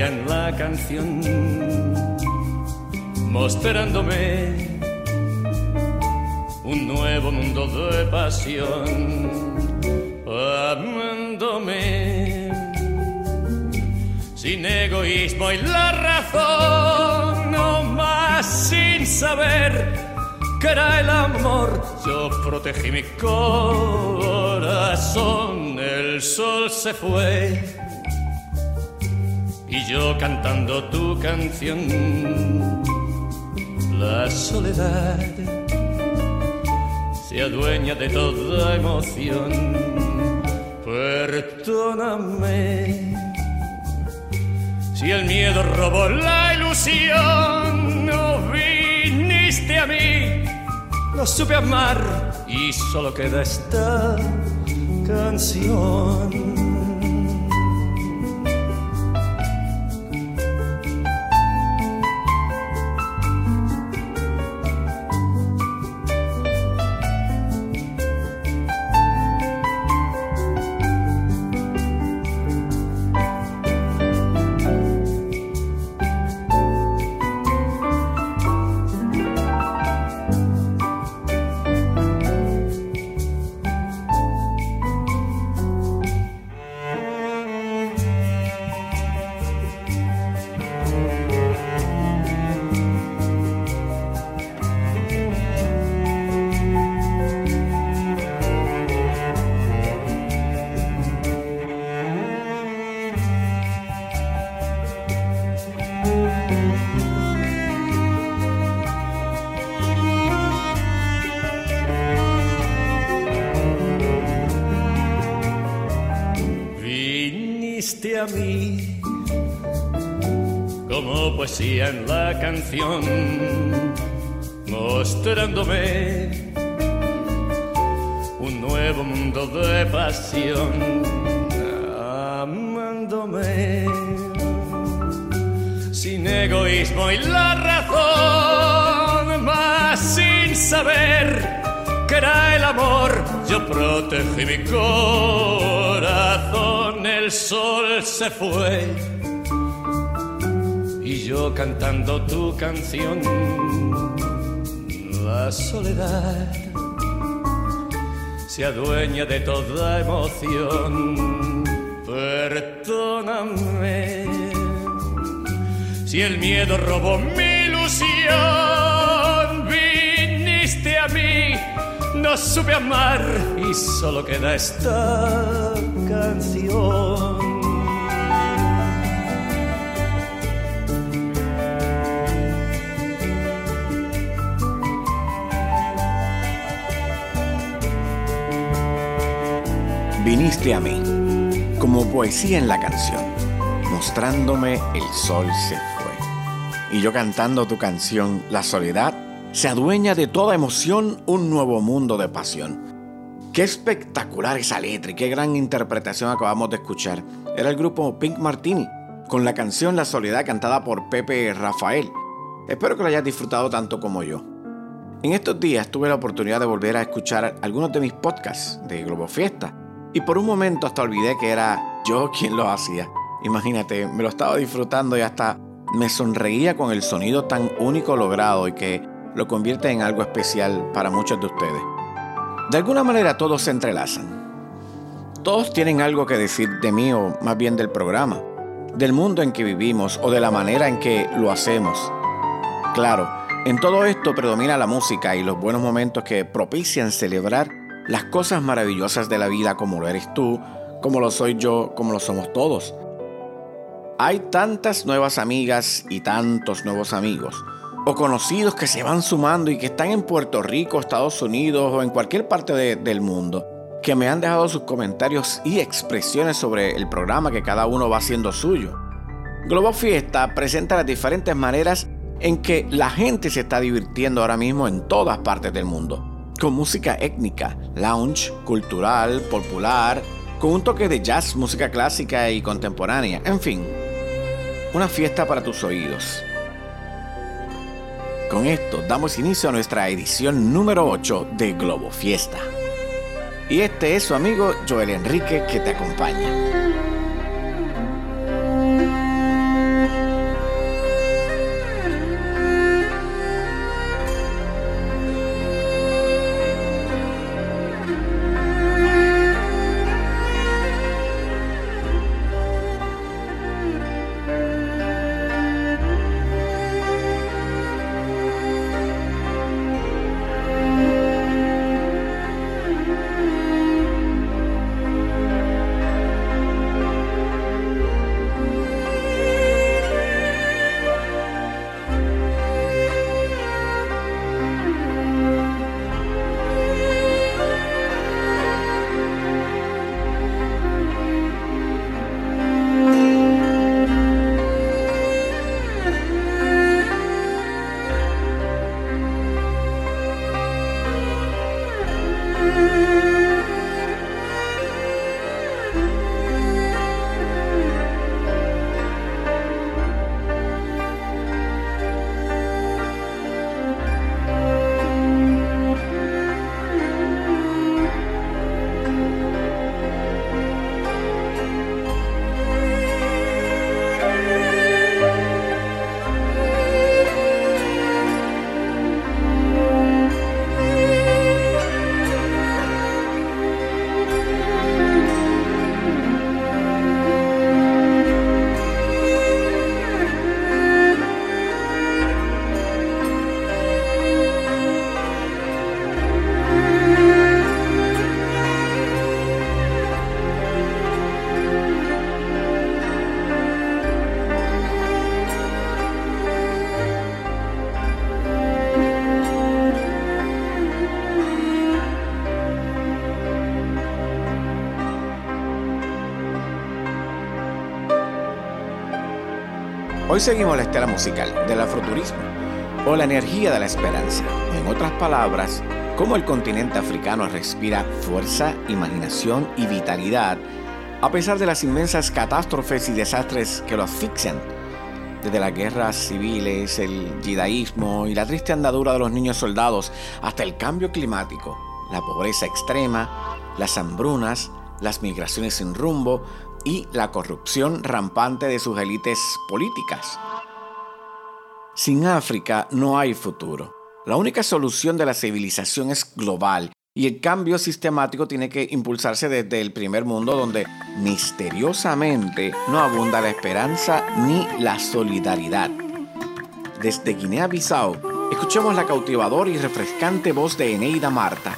en la canción, mostrándome un nuevo mundo de pasión, amándome sin egoísmo y la razón, no más sin saber que era el amor. Yo protegí mi corazón, el sol se fue yo cantando tu canción. La soledad se adueña de toda emoción. Perdóname si el miedo robó la ilusión. No viniste a mí, no supe amar y solo queda esta canción. En la canción, mostrándome un nuevo mundo de pasión, amándome sin egoísmo y la razón, más sin saber que era el amor, yo protegí mi corazón, el sol se fue yo cantando tu canción, la soledad se adueña de toda emoción. Perdóname si el miedo robó mi ilusión. Viniste a mí, no supe amar y solo queda esta canción. Viniste a mí, como poesía en la canción, mostrándome el sol se fue. Y yo cantando tu canción, la soledad se adueña de toda emoción, un nuevo mundo de pasión. Qué espectacular esa letra y qué gran interpretación acabamos de escuchar. Era el grupo Pink Martini, con la canción La Soledad cantada por Pepe Rafael. Espero que lo hayas disfrutado tanto como yo. En estos días tuve la oportunidad de volver a escuchar algunos de mis podcasts de Globo Fiesta y por un momento hasta olvidé que era yo quien lo hacía. Imagínate, me lo estaba disfrutando y hasta me sonreía con el sonido tan único logrado y que lo convierte en algo especial para muchos de ustedes. De alguna manera todos se entrelazan. Todos tienen algo que decir de mí o más bien del programa, del mundo en que vivimos o de la manera en que lo hacemos. Claro, en todo esto predomina la música y los buenos momentos que propician celebrar las cosas maravillosas de la vida como lo eres tú, como lo soy yo, como lo somos todos. Hay tantas nuevas amigas y tantos nuevos amigos o conocidos que se van sumando y que están en Puerto Rico, Estados Unidos o en cualquier parte del mundo. que me han dejado sus comentarios y expresiones sobre el programa que cada uno va haciendo suyo. Globo Fiesta presenta las diferentes maneras en que la gente se está divirtiendo ahora mismo en todas partes del mundo, con música étnica, lounge, cultural, popular, con un toque de jazz, música clásica y contemporánea, en fin, una fiesta para tus oídos. Con esto damos inicio a nuestra edición número 8 de Globo Fiesta. Y este es su amigo Joel Enrique que te acompaña. Hoy seguimos la estela musical del afroturismo o la energía de la esperanza. En otras palabras, cómo el continente africano respira fuerza, imaginación y vitalidad a pesar de las inmensas catástrofes y desastres que lo asfixian. Desde las guerras civiles, el yidaísmo y la triste andadura de los niños soldados hasta el cambio climático, la pobreza extrema, las hambrunas, las migraciones sin rumbo, y la corrupción rampante de sus élites políticas. Sin África no hay futuro. La única solución de la civilización es global y el cambio sistemático tiene que impulsarse desde el primer mundo donde misteriosamente no abunda la esperanza ni la solidaridad. Desde Guinea-Bissau, escuchemos la cautivadora y refrescante voz de Eneida Marta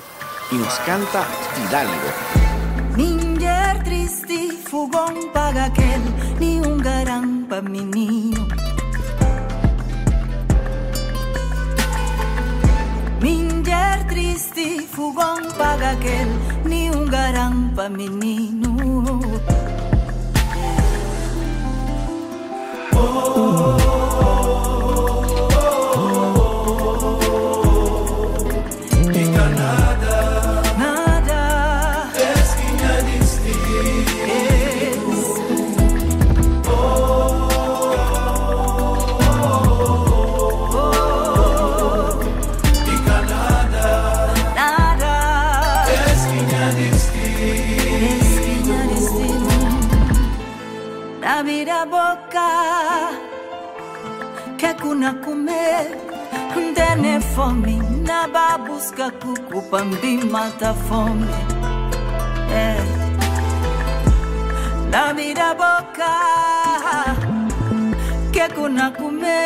y nos canta Fidalgo. fogão paga aquele, ni um garampa menino. Minder triste, fogão paga aquele, ni um garampa menino. Oh, oh, oh. hakuna kume ndene fomi na babuska kukupa mbimata fomi eh. Na labida boka kekuna kume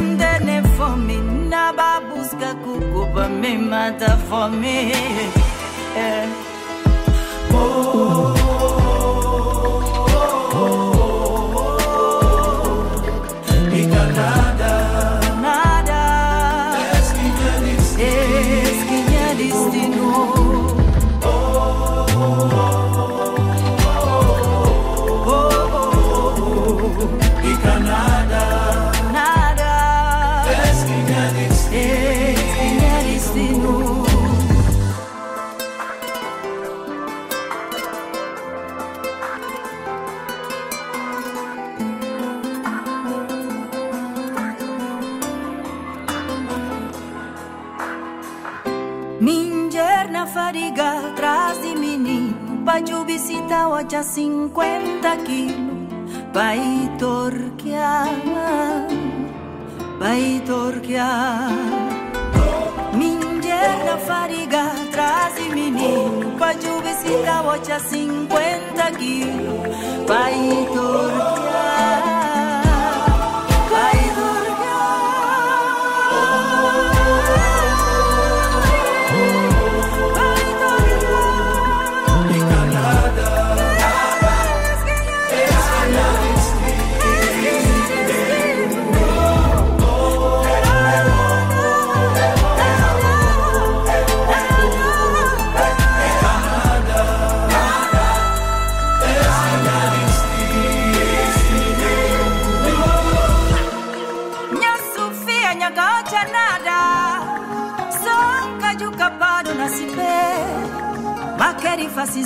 ndene fomi na babuska kukupa mbimata fomi yeah. oh. love. caguacha 50 kilos, vai torquear, vai torquear. Minha fariga traz menino, pra juve se caguacha 50 kilos, vai torquear.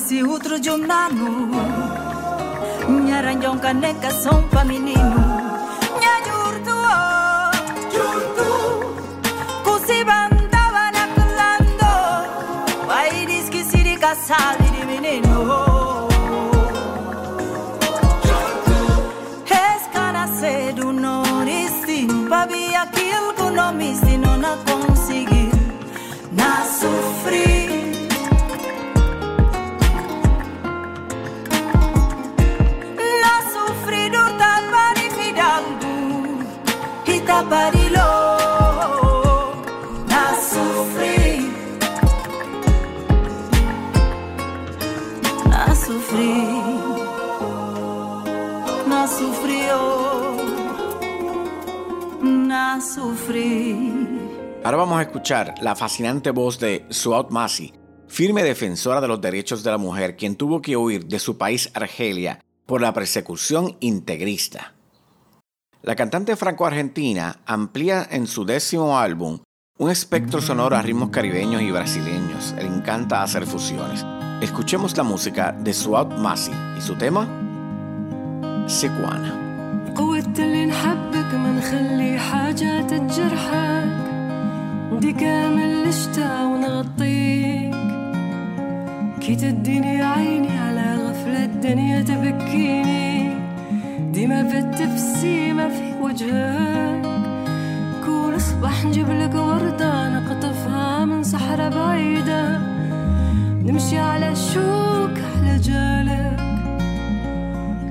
si outro de humano. Minha ranhonca neca são pra menino. Ahora vamos a escuchar la fascinante voz de Suat Masi, firme defensora de los derechos de la mujer, quien tuvo que huir de su país Argelia por la persecución integrista. La cantante franco-argentina amplía en su décimo álbum un espectro sonoro a ritmos caribeños y brasileños. Le encanta hacer fusiones. Escuchemos la música de Suat Masi y su tema, دي كامل الشتا ونغطيك. كي تديني عيني على غفلة الدنيا تبكيني. ديما في التبسيمة في وجهك. كل صبح نجيبلك وردة نقطفها من صحراء بعيدة. نمشي على الشوك على جالك.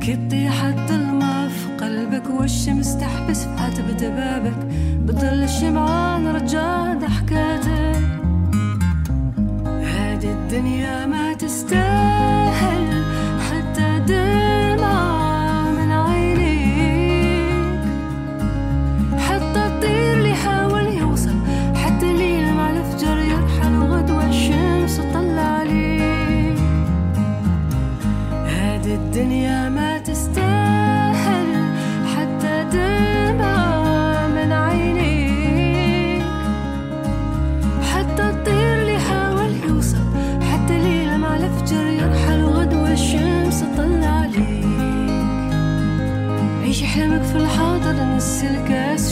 كي تطيح الظل والشمس تحبس فات بدبابك بضل الشمعان رجع ضحكاتك. هادي الدنيا ما تستاهل.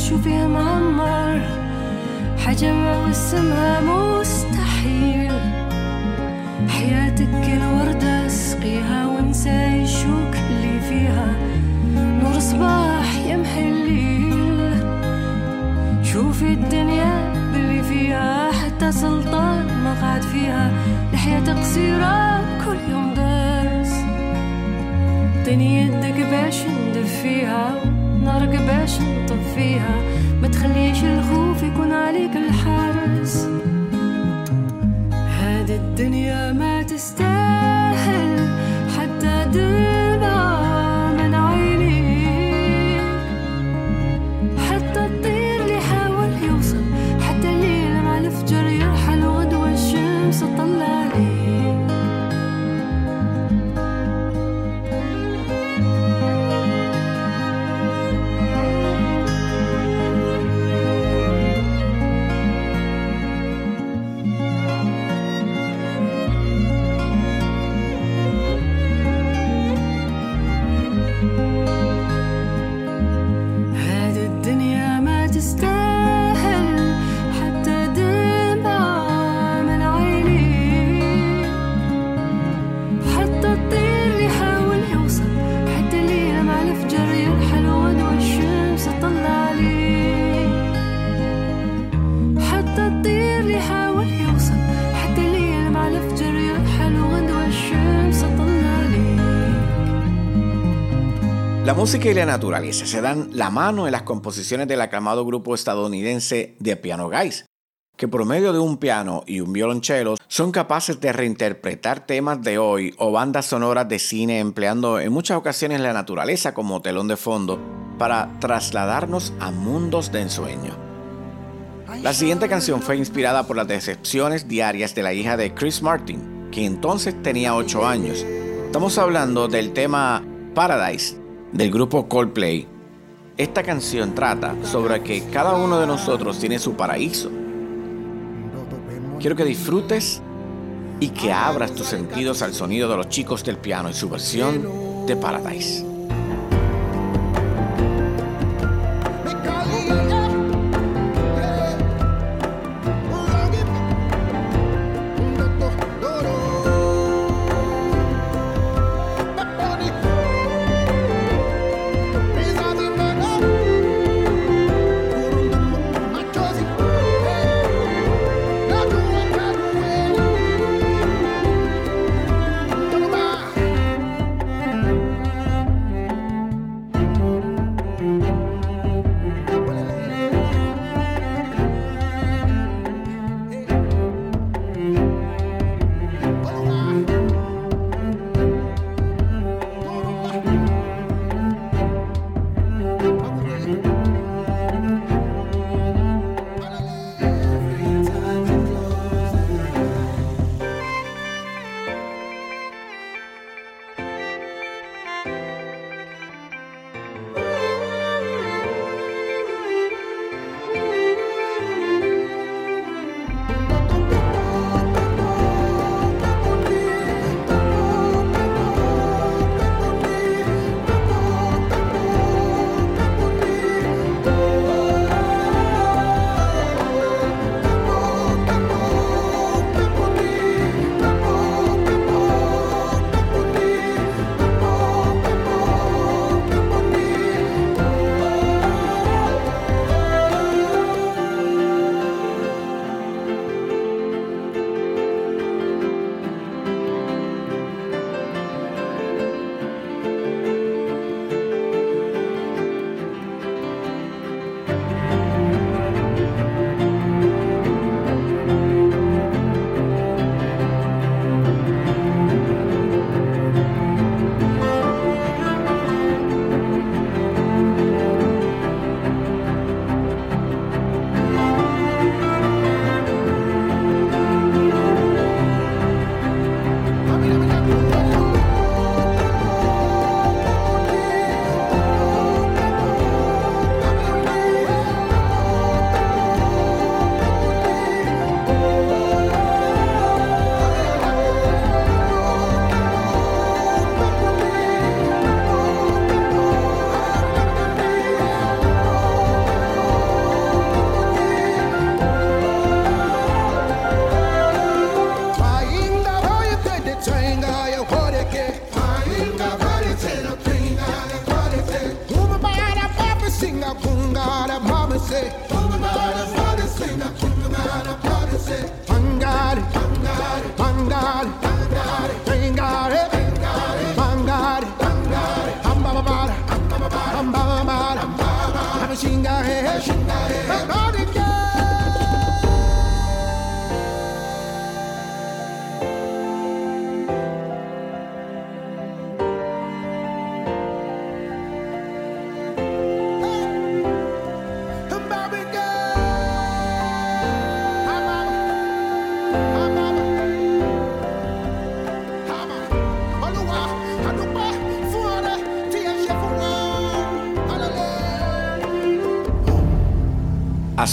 شوفيها معمر حاجة ما وسمها مستحيل. حياتك الوردة اسقيها وانسى الشوك اللي فيها. نور صباح يمحي الليل. شوفي الدنيا باللي فيها حتى سلطان ما قعد فيها. لحياة قصيرة كل يوم درس طيني يدك باش ندفيها. نارك باش نطفيها ما تخليش الخوف يكون عليك الحارس هذه الدنيا ما تستاهل música y la naturaleza se dan la mano en las composiciones del aclamado grupo estadounidense The Piano Guys, que por medio de un piano y un violonchelo son capaces de reinterpretar temas de hoy o bandas sonoras de cine empleando en muchas ocasiones la naturaleza como telón de fondo para trasladarnos a mundos de ensueño. La siguiente canción fue inspirada por las decepciones diarias de la hija de Chris Martin, que entonces tenía 8 años. Estamos hablando del tema Paradise del grupo Coldplay. Esta canción trata sobre que cada uno de nosotros tiene su paraíso. Quiero que disfrutes y que abras tus sentidos al sonido de los chicos del piano y su versión de Paradise.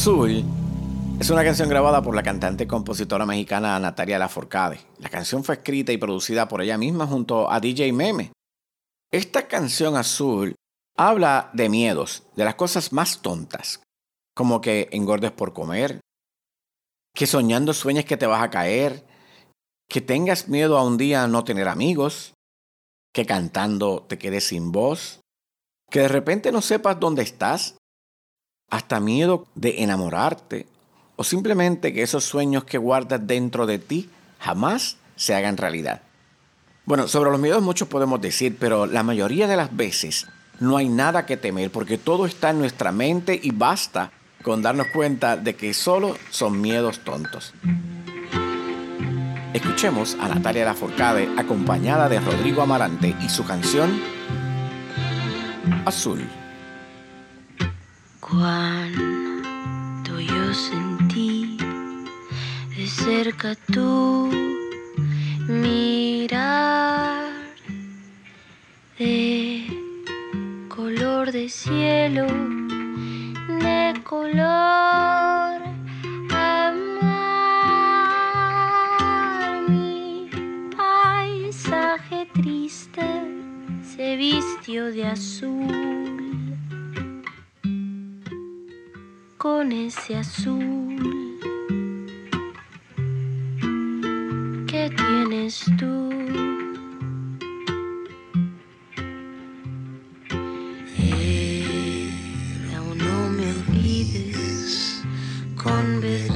Azul es una canción grabada por la cantante y compositora mexicana Natalia Laforcade. La canción fue escrita y producida por ella misma junto a DJ Meme. Esta canción Azul habla de miedos, de las cosas más tontas, como que engordes por comer, que soñando sueñes que te vas a caer, que tengas miedo a un día no tener amigos, que cantando te quedes sin voz, que de repente no sepas dónde estás, hasta miedo de enamorarte o simplemente que esos sueños que guardas dentro de ti jamás se hagan realidad. Bueno, sobre los miedos muchos podemos decir, pero la mayoría de las veces no hay nada que temer porque todo está en nuestra mente y basta con darnos cuenta de que solo son miedos tontos. Escuchemos a Natalia Laforcade acompañada de Rodrigo Amarante y su canción Azul. Cuando yo sentí de cerca tú mirar de color de cielo, de color amar mi paisaje triste se vistió de azul. Con ese azul que tienes tú. Era no me olvides convertido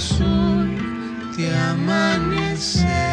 azul de amanecer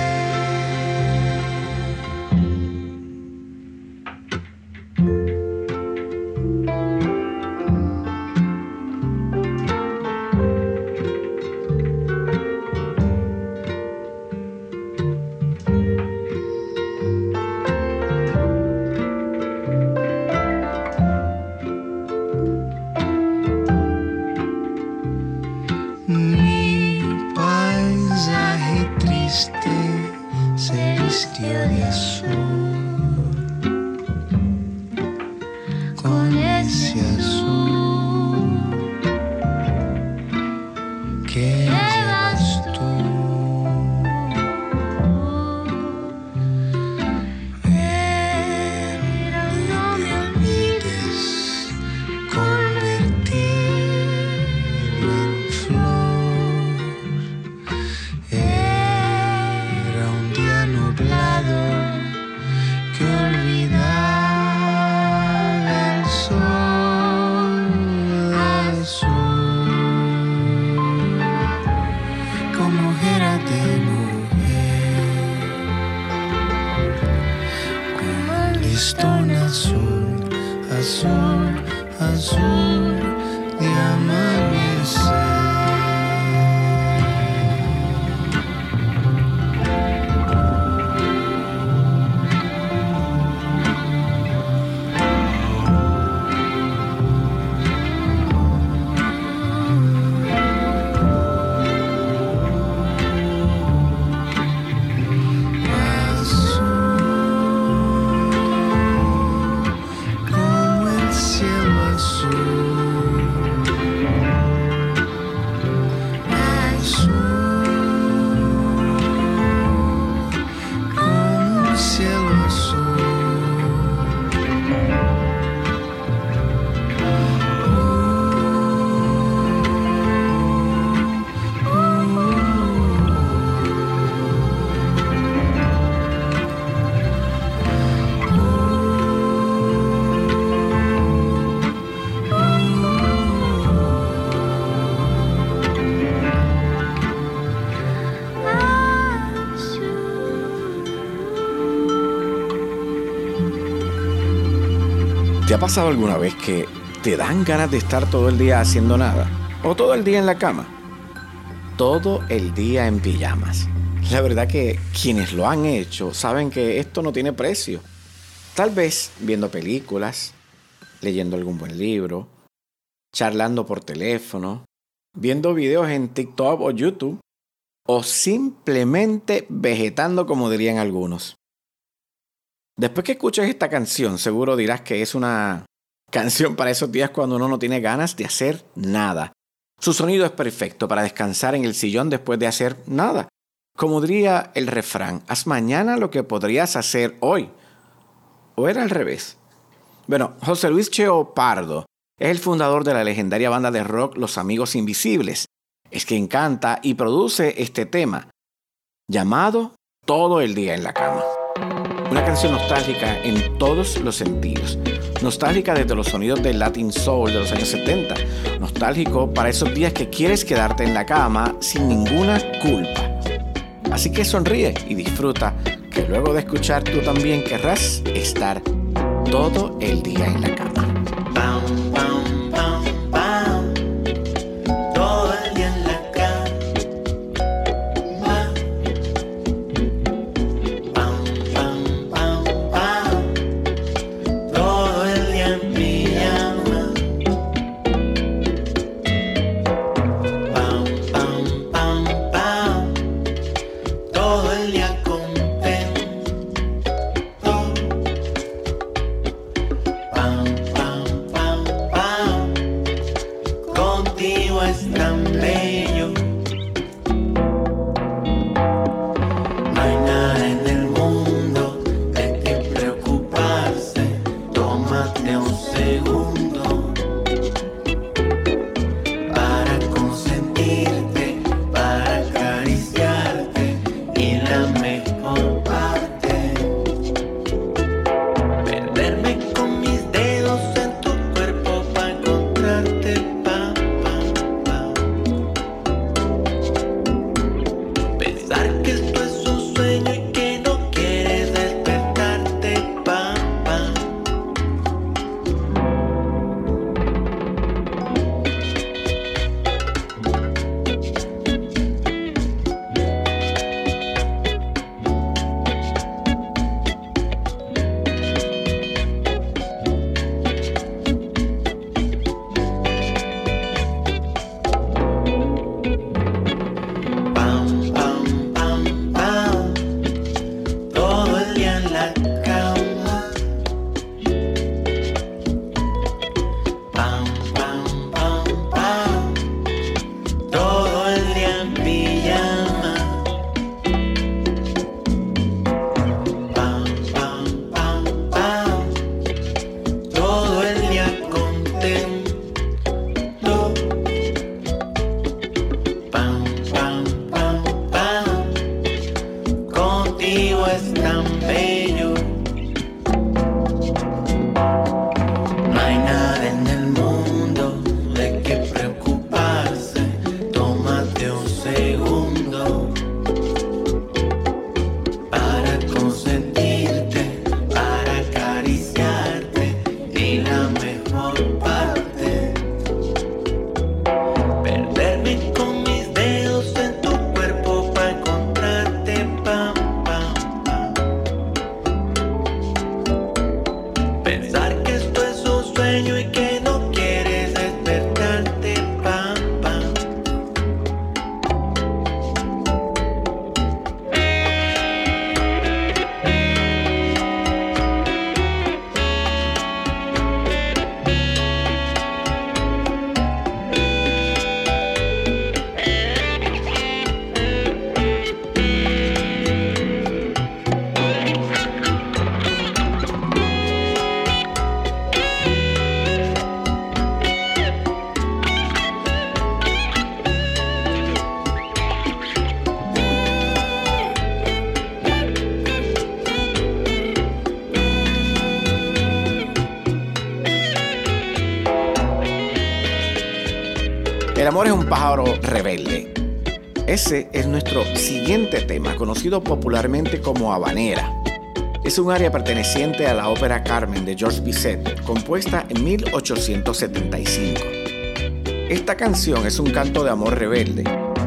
ha pasado alguna vez que te dan ganas de estar todo el día haciendo nada? ¿O todo el día en la cama? Todo el día en pijamas. La verdad que quienes lo han hecho saben que esto no tiene precio. Tal vez viendo películas, leyendo algún buen libro, charlando por teléfono, viendo videos en TikTok o YouTube, o simplemente vegetando como dirían algunos. Después que escuches esta canción, seguro dirás que es una canción para esos días cuando uno no tiene ganas de hacer nada. Su sonido es perfecto para descansar en el sillón después de hacer nada. Como diría el refrán, haz mañana lo que podrías hacer hoy. ¿O era al revés? Bueno, José Luis Cheo Pardo es el fundador de la legendaria banda de rock Los Amigos Invisibles. Es quien canta y produce este tema, llamado Todo el día en la cama. Una canción nostálgica en todos los sentidos. Nostálgica desde los sonidos del Latin Soul de los años 70. Nostálgico para esos días que quieres quedarte en la cama sin ninguna culpa. Así que sonríe y disfruta, que luego de escuchar tú también querrás estar todo el día en la cama. Es un pájaro rebelde. Ese es nuestro siguiente tema, conocido popularmente como Habanera. Es un área perteneciente a la ópera Carmen de George Bizet, compuesta en 1875. Esta canción es un canto de amor rebelde,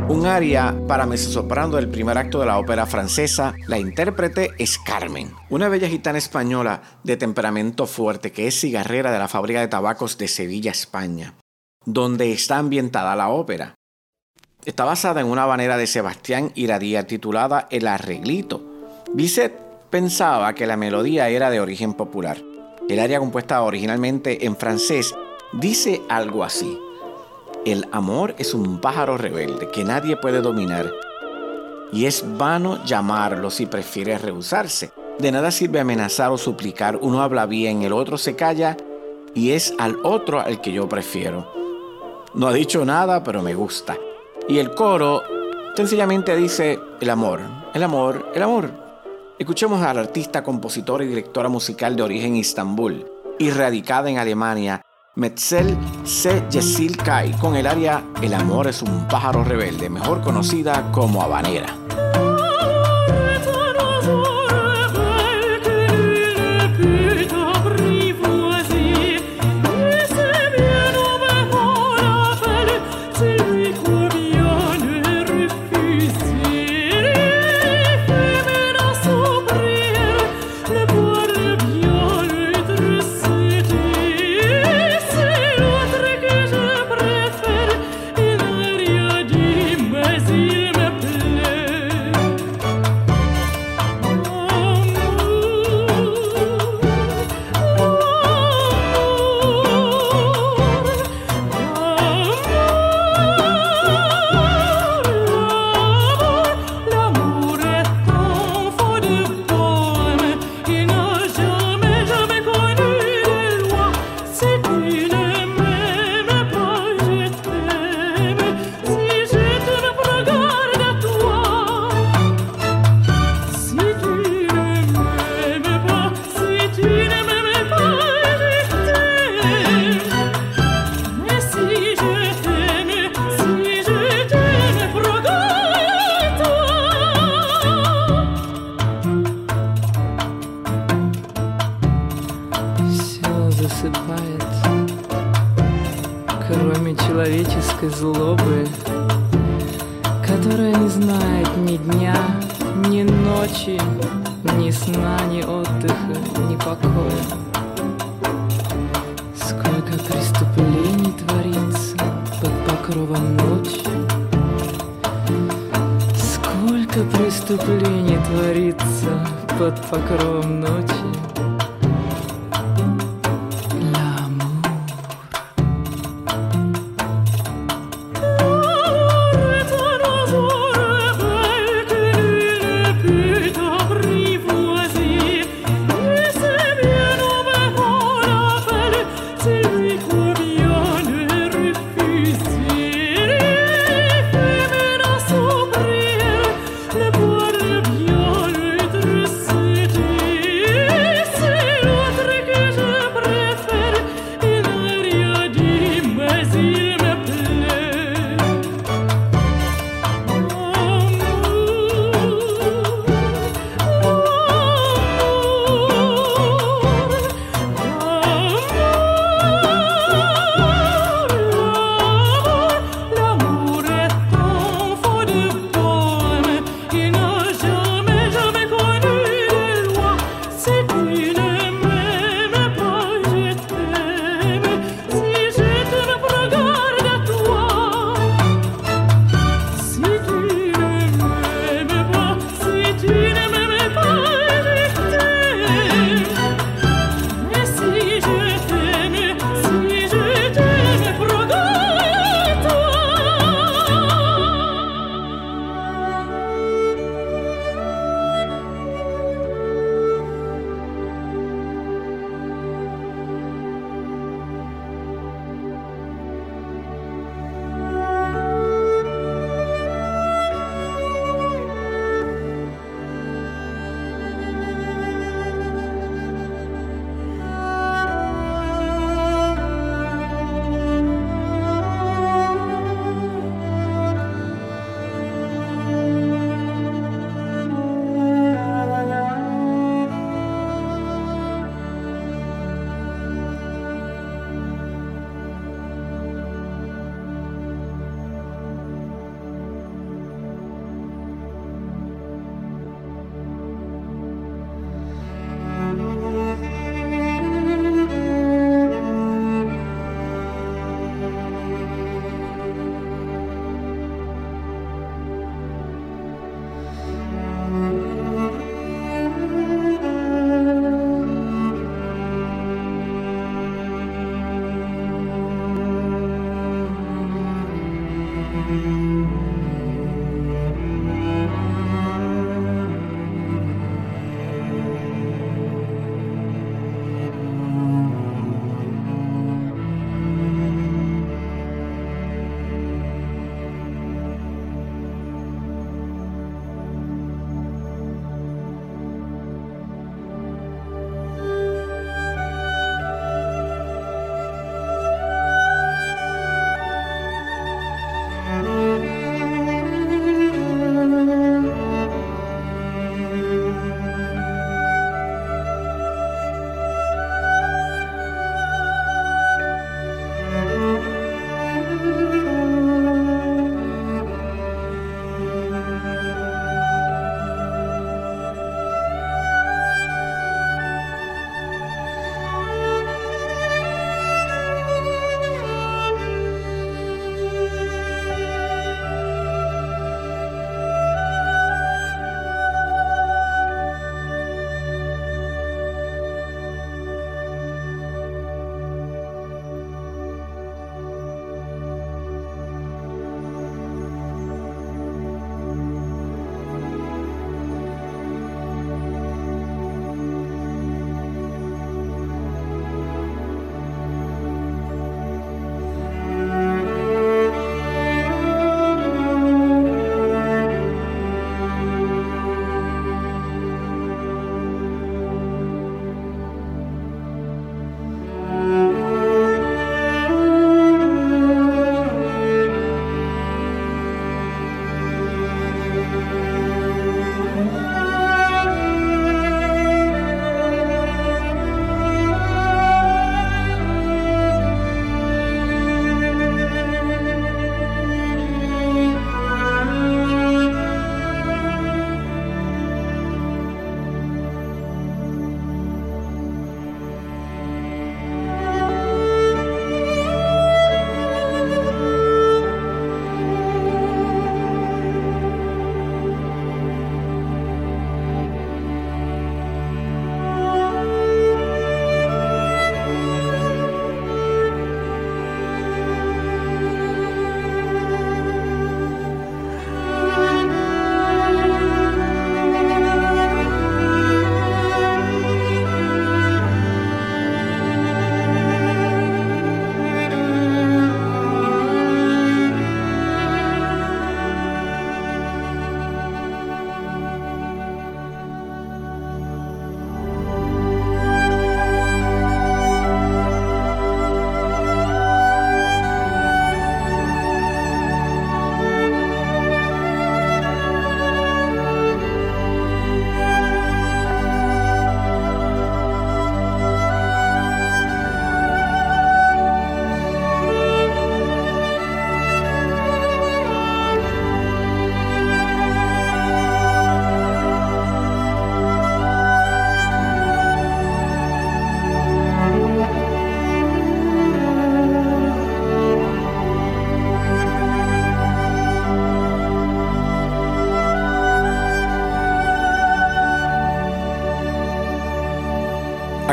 un aria para mezzosoprano del primer acto de la ópera francesa. La intérprete es Carmen, una bella gitana española de temperamento fuerte que es cigarrera de la fábrica de tabacos de Sevilla, España donde está ambientada la ópera. Está basada en una habanera de Sebastián Iradía titulada El Arreglito. Bizet pensaba que la melodía era de origen popular. El área compuesta originalmente en francés dice algo así. El amor es un pájaro rebelde que nadie puede dominar y es vano llamarlo si prefiere rehusarse. De nada sirve amenazar o suplicar. Uno habla bien, el otro se calla y es al otro al que yo prefiero. No ha dicho nada, pero me gusta. Y el coro sencillamente dice el amor, el amor, el amor. Escuchemos a la artista, compositora y directora musical de origen Istambul y radicada en Alemania, Metzel Se Yesil Kai, con el área El amor es un pájaro rebelde, mejor conocida como habanera.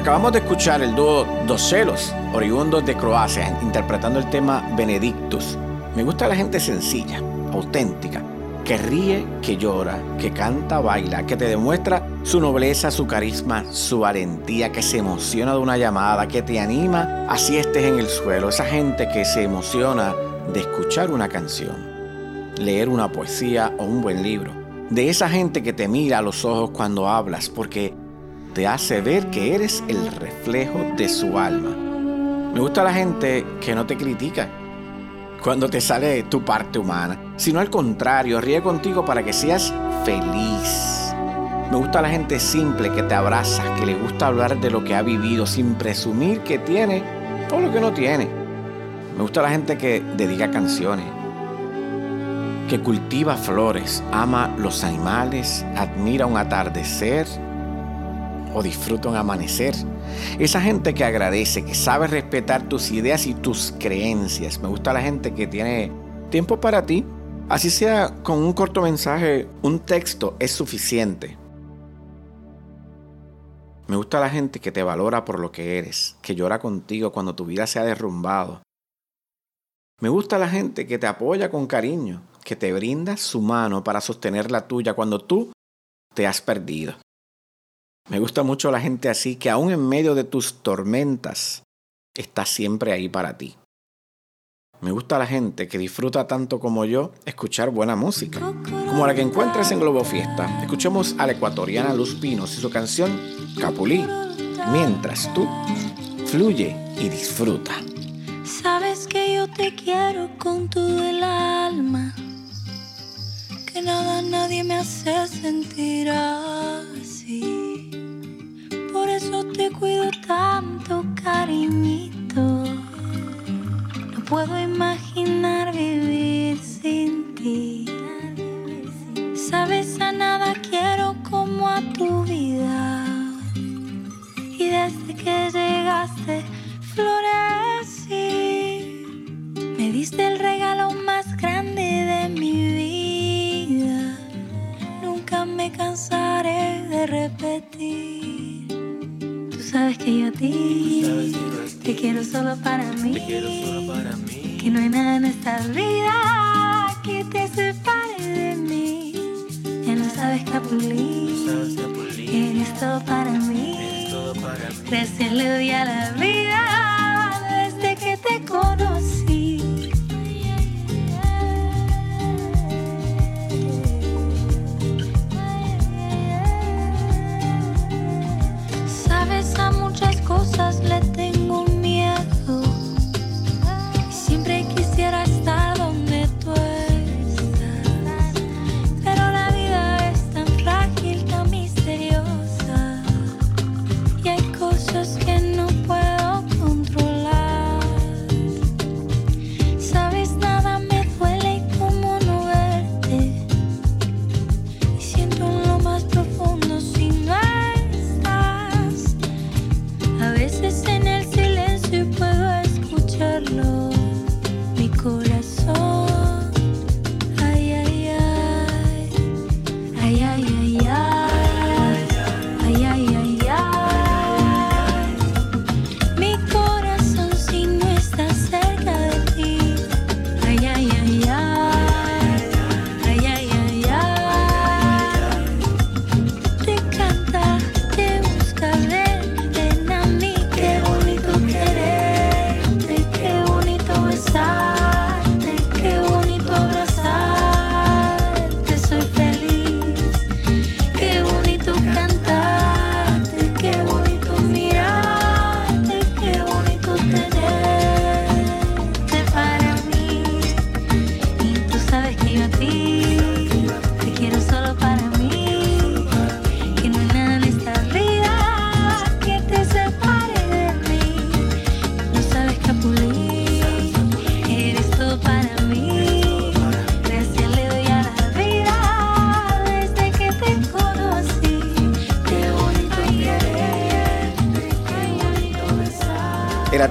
Acabamos de escuchar el dúo Dos Celos, oriundos de Croacia, interpretando el tema Benedictus. Me gusta la gente sencilla, auténtica, que ríe, que llora, que canta, baila, que te demuestra su nobleza, su carisma, su valentía, que se emociona de una llamada, que te anima así estés en el suelo. Esa gente que se emociona de escuchar una canción, leer una poesía o un buen libro. De esa gente que te mira a los ojos cuando hablas, porque te hace ver que eres el reflejo de su alma. Me gusta la gente que no te critica cuando te sale tu parte humana, sino al contrario, ríe contigo para que seas feliz. Me gusta la gente simple que te abraza, que le gusta hablar de lo que ha vivido sin presumir que tiene o lo que no tiene. Me gusta la gente que dedica canciones, que cultiva flores, ama los animales, admira un atardecer o disfruta un amanecer. Esa gente que agradece, que sabe respetar tus ideas y tus creencias. Me gusta la gente que tiene tiempo para ti. Así sea con un corto mensaje, un texto es suficiente. Me gusta la gente que te valora por lo que eres, que llora contigo cuando tu vida se ha derrumbado. Me gusta la gente que te apoya con cariño, que te brinda su mano para sostener la tuya cuando tú te has perdido. Me gusta mucho la gente así que aún en medio de tus tormentas está siempre ahí para ti. Me gusta la gente que disfruta tanto como yo escuchar buena música, como la que encuentres en Globo Fiesta. Escuchemos a la ecuatoriana Luz Pinos y su canción Capulí, mientras tú fluye y disfruta. Sabes que yo te quiero con todo el alma, que nada nadie me hace sentir Por eso te cuido tanto, cariñito. No puedo imaginar vivir sin ti. Sabes, a nada quiero como a tu vida. Y desde que llegaste, florecí. Me diste el regalo más grande de mi vida. Me cansaré de repetir sabes que yo a ti te quiero solo para mí. Que no hay nada en esta vida que te separe de mí. Ya no sabes Capulí, eres todo para mí. Gracias le doy a la vida desde que te conocí. that they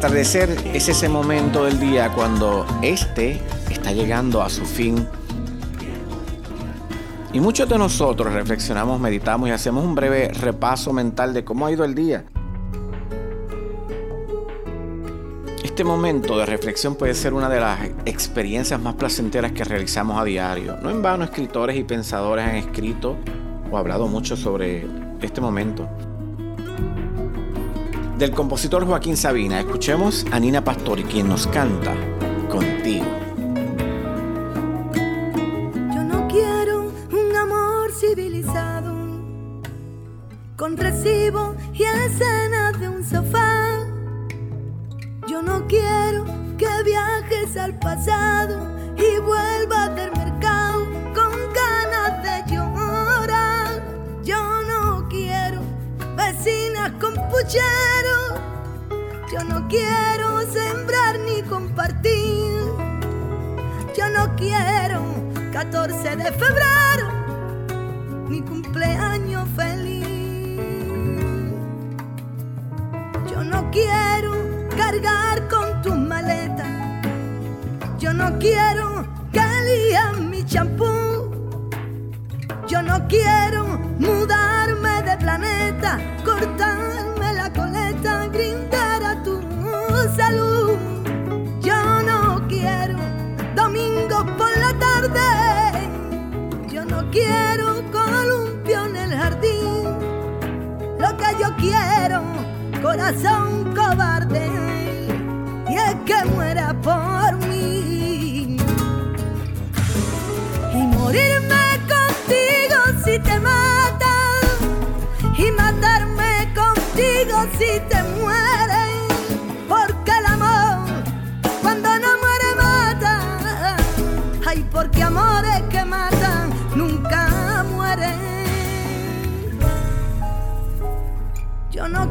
atardecer es ese momento del día cuando este está llegando a su fin. Y muchos de nosotros reflexionamos, meditamos y hacemos un breve repaso mental de cómo ha ido el día. Este momento de reflexión puede ser una de las experiencias más placenteras que realizamos a diario. No en vano escritores y pensadores han escrito o hablado mucho sobre este momento. Del compositor Joaquín Sabina, escuchemos a Nina Pastori, quien nos canta Contigo. Yo no quiero un amor civilizado, con recibo y escenas de un sofá. Yo no quiero que viajes al pasado Yo no quiero sembrar ni compartir. Yo no quiero 14 de febrero ni cumpleaños feliz. Yo no quiero cargar con tus maletas. Yo no quiero que lían mi champú. Yo no quiero mudarme de planeta, cortarme yo quiero, corazón cobarde,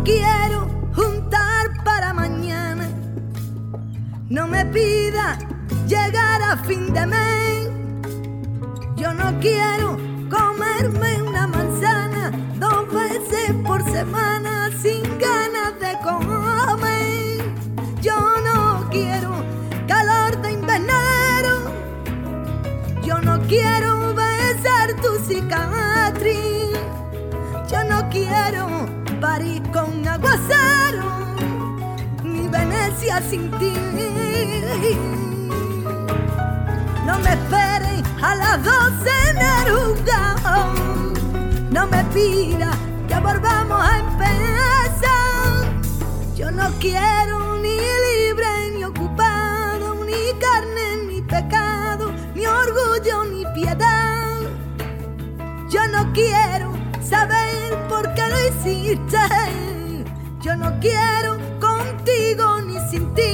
quiero juntar para mañana. No me pida llegar a fin de mes. Yo no quiero comerme Sin ti. No me esperes a las doce en Aruga. No me pida que volvamos a empezar. Yo no quiero ni libre ni ocupado, ni carne ni pecado, ni orgullo ni piedad. Yo no quiero saber por qué lo hiciste. Yo no quiero contigo ni sin ti.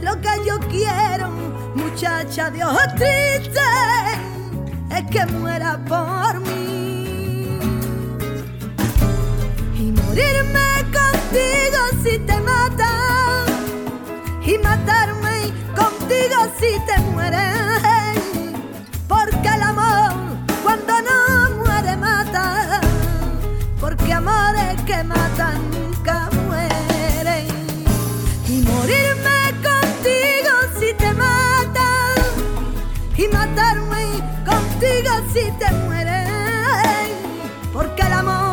Lo que yo quiero, muchacha de ojos tristes, es que muera por mí. Y morirme contigo si te matan. Y matarme contigo si te mueres. Porque el amor cuando no muere mata. Porque amores que matan contigo si te mueres. Porque el amor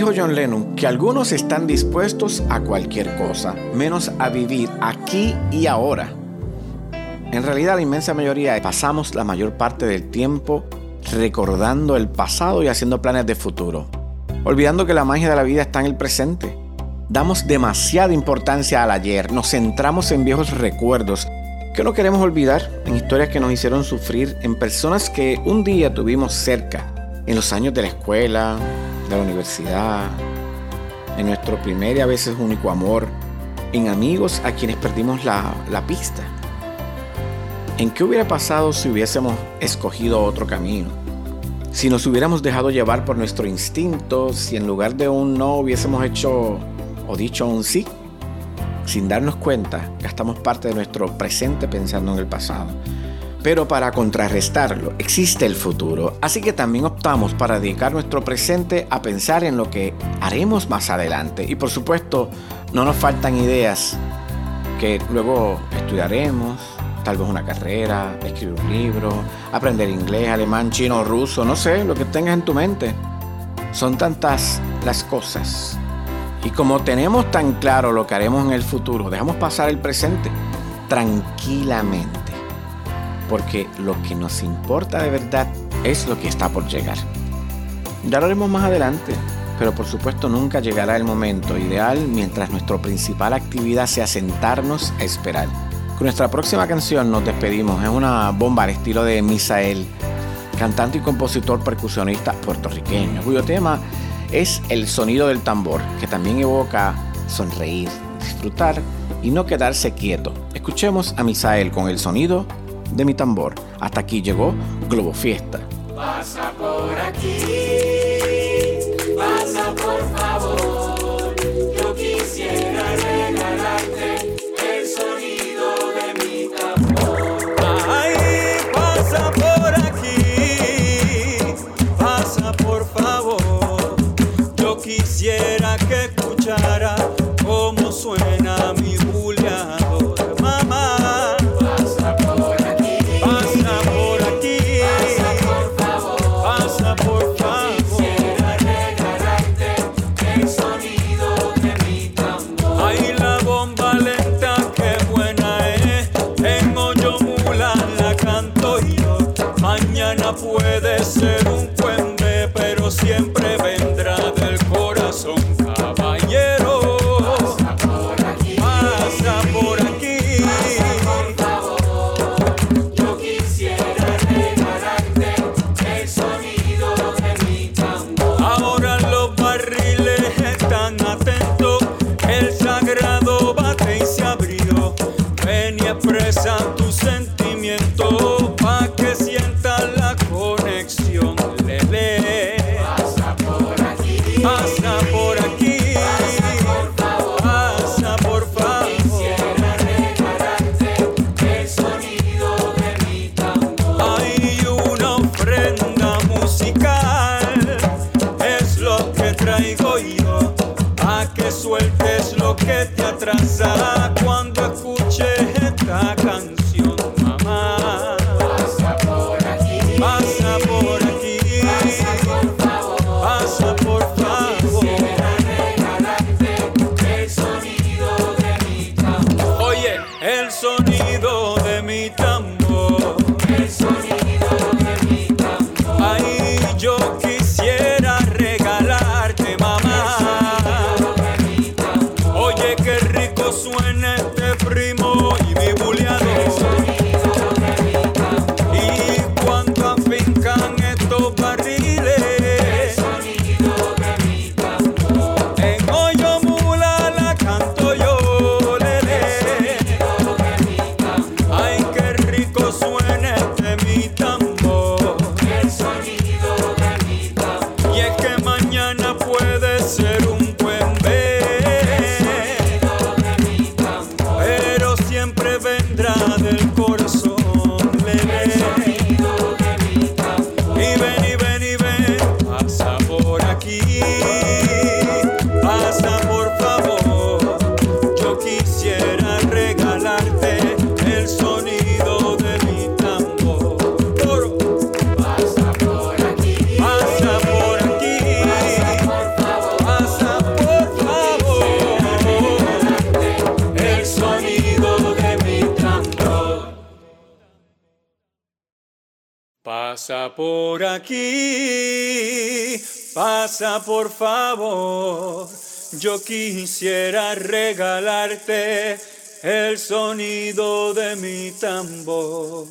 John Lennon que algunos están dispuestos a cualquier cosa, menos a vivir aquí y ahora. En realidad la inmensa mayoría pasamos la mayor parte del tiempo recordando el pasado y haciendo planes de futuro, olvidando que la magia de la vida está en el presente. Damos demasiada importancia al ayer, nos centramos en viejos recuerdos que no queremos olvidar, en historias que nos hicieron sufrir, en personas que un día tuvimos cerca, en los años de la escuela, de la universidad, en nuestro primer y a veces único amor, en amigos a quienes perdimos la, la pista. ¿En qué hubiera pasado si hubiésemos escogido otro camino? Si nos hubiéramos dejado llevar por nuestro instinto, si en lugar de un no hubiésemos hecho o dicho un sí, sin darnos cuenta, gastamos parte de nuestro presente pensando en el pasado. Pero para contrarrestarlo existe el futuro, así que también optamos para dedicar nuestro presente a pensar en lo que haremos más adelante. Y por supuesto, no nos faltan ideas que luego estudiaremos, tal vez una carrera, escribir un libro, aprender inglés, alemán, chino, ruso, no sé, lo que tengas en tu mente. Son tantas las cosas. Y como tenemos tan claro lo que haremos en el futuro, dejamos pasar el presente tranquilamente porque lo que nos importa de verdad es lo que está por llegar. Ya lo haremos más adelante, pero por supuesto nunca llegará el momento ideal mientras nuestra principal actividad sea sentarnos a esperar. Con nuestra próxima canción nos despedimos, es una bomba al estilo de Misael, cantante y compositor percusionista puertorriqueño, cuyo tema es el sonido del tambor, que también evoca sonreír, disfrutar y no quedarse quieto. Escuchemos a Misael con el sonido de mi tambor. Hasta aquí llegó Globo Fiesta. Por aquí, pasa por favor. Yo quisiera regalarte el sonido de mi tambor.